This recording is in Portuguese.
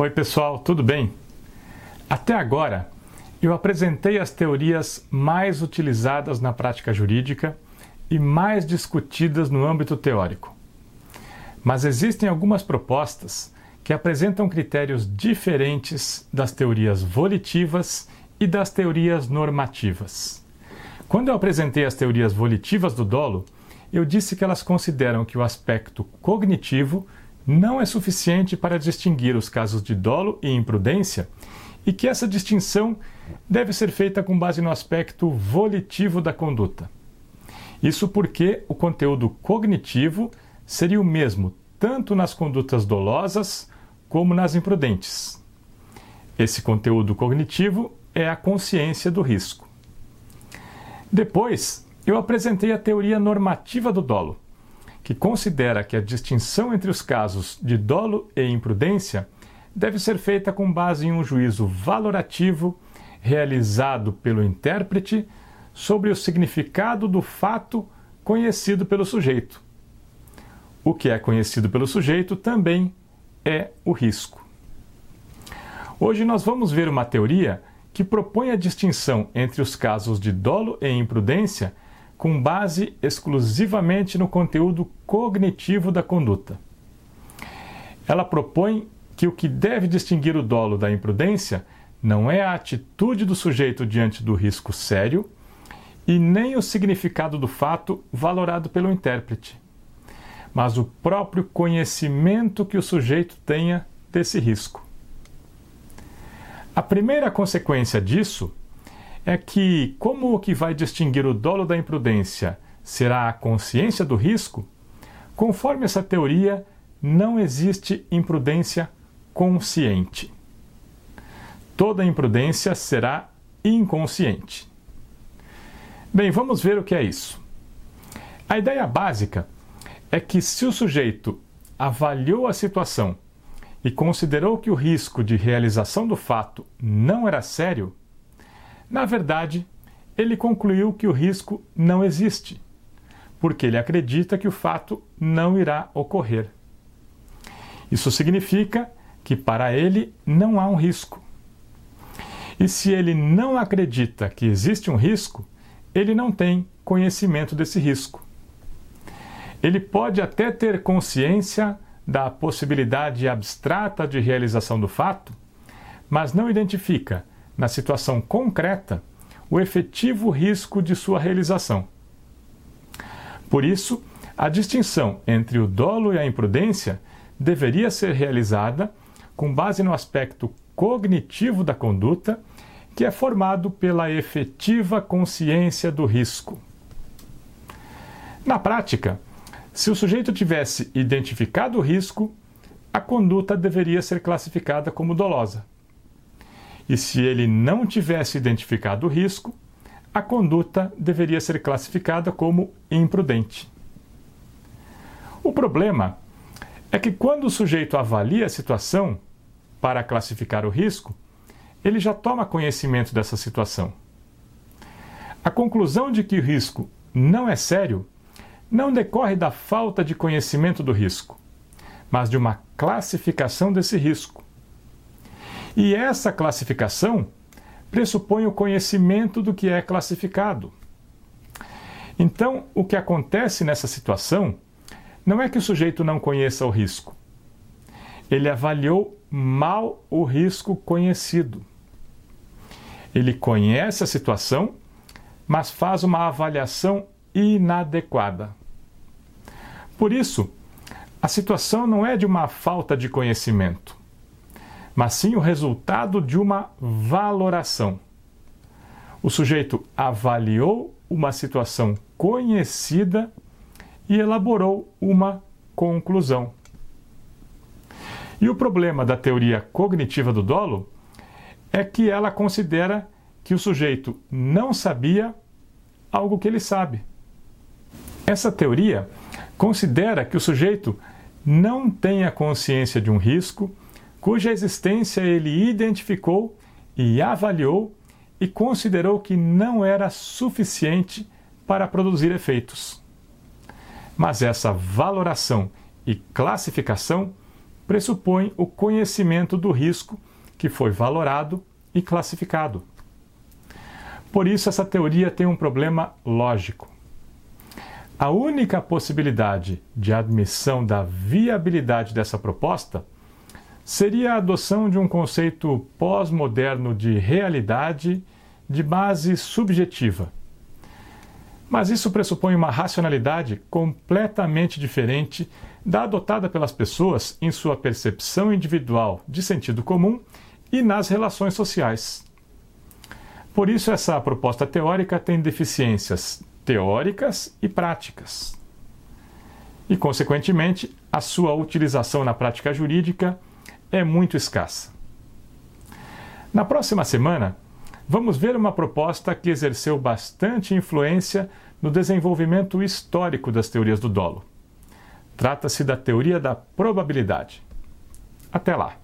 Oi, pessoal, tudo bem? Até agora, eu apresentei as teorias mais utilizadas na prática jurídica e mais discutidas no âmbito teórico. Mas existem algumas propostas que apresentam critérios diferentes das teorias volitivas e das teorias normativas. Quando eu apresentei as teorias volitivas do dolo, eu disse que elas consideram que o aspecto cognitivo não é suficiente para distinguir os casos de dolo e imprudência e que essa distinção deve ser feita com base no aspecto volitivo da conduta. Isso porque o conteúdo cognitivo seria o mesmo tanto nas condutas dolosas como nas imprudentes. Esse conteúdo cognitivo é a consciência do risco. Depois, eu apresentei a teoria normativa do dolo que considera que a distinção entre os casos de dolo e imprudência deve ser feita com base em um juízo valorativo realizado pelo intérprete sobre o significado do fato conhecido pelo sujeito. O que é conhecido pelo sujeito também é o risco. Hoje nós vamos ver uma teoria que propõe a distinção entre os casos de dolo e imprudência com base exclusivamente no conteúdo cognitivo da conduta. Ela propõe que o que deve distinguir o dolo da imprudência não é a atitude do sujeito diante do risco sério e nem o significado do fato valorado pelo intérprete, mas o próprio conhecimento que o sujeito tenha desse risco. A primeira consequência disso é que, como o que vai distinguir o dolo da imprudência será a consciência do risco, conforme essa teoria, não existe imprudência consciente. Toda imprudência será inconsciente. Bem, vamos ver o que é isso. A ideia básica é que se o sujeito avaliou a situação e considerou que o risco de realização do fato não era sério, na verdade, ele concluiu que o risco não existe, porque ele acredita que o fato não irá ocorrer. Isso significa que para ele não há um risco. E se ele não acredita que existe um risco, ele não tem conhecimento desse risco. Ele pode até ter consciência da possibilidade abstrata de realização do fato, mas não identifica na situação concreta, o efetivo risco de sua realização. Por isso, a distinção entre o dolo e a imprudência deveria ser realizada com base no aspecto cognitivo da conduta, que é formado pela efetiva consciência do risco. Na prática, se o sujeito tivesse identificado o risco, a conduta deveria ser classificada como dolosa. E se ele não tivesse identificado o risco, a conduta deveria ser classificada como imprudente. O problema é que quando o sujeito avalia a situação para classificar o risco, ele já toma conhecimento dessa situação. A conclusão de que o risco não é sério não decorre da falta de conhecimento do risco, mas de uma classificação desse risco. E essa classificação pressupõe o conhecimento do que é classificado. Então, o que acontece nessa situação não é que o sujeito não conheça o risco. Ele avaliou mal o risco conhecido. Ele conhece a situação, mas faz uma avaliação inadequada. Por isso, a situação não é de uma falta de conhecimento mas sim o resultado de uma valoração. O sujeito avaliou uma situação conhecida e elaborou uma conclusão. E o problema da teoria cognitiva do dolo é que ela considera que o sujeito não sabia algo que ele sabe. Essa teoria considera que o sujeito não tem a consciência de um risco cuja existência ele identificou e avaliou e considerou que não era suficiente para produzir efeitos. Mas essa valoração e classificação pressupõe o conhecimento do risco que foi valorado e classificado. Por isso, essa teoria tem um problema lógico. A única possibilidade de admissão da viabilidade dessa proposta seria a adoção de um conceito pós-moderno de realidade de base subjetiva. Mas isso pressupõe uma racionalidade completamente diferente da adotada pelas pessoas em sua percepção individual de sentido comum e nas relações sociais. Por isso, essa proposta teórica tem deficiências teóricas e práticas. E, consequentemente, a sua utilização na prática jurídica é muito escassa. Na próxima semana, vamos ver uma proposta que exerceu bastante influência no desenvolvimento histórico das teorias do dolo. Trata-se da teoria da probabilidade. Até lá!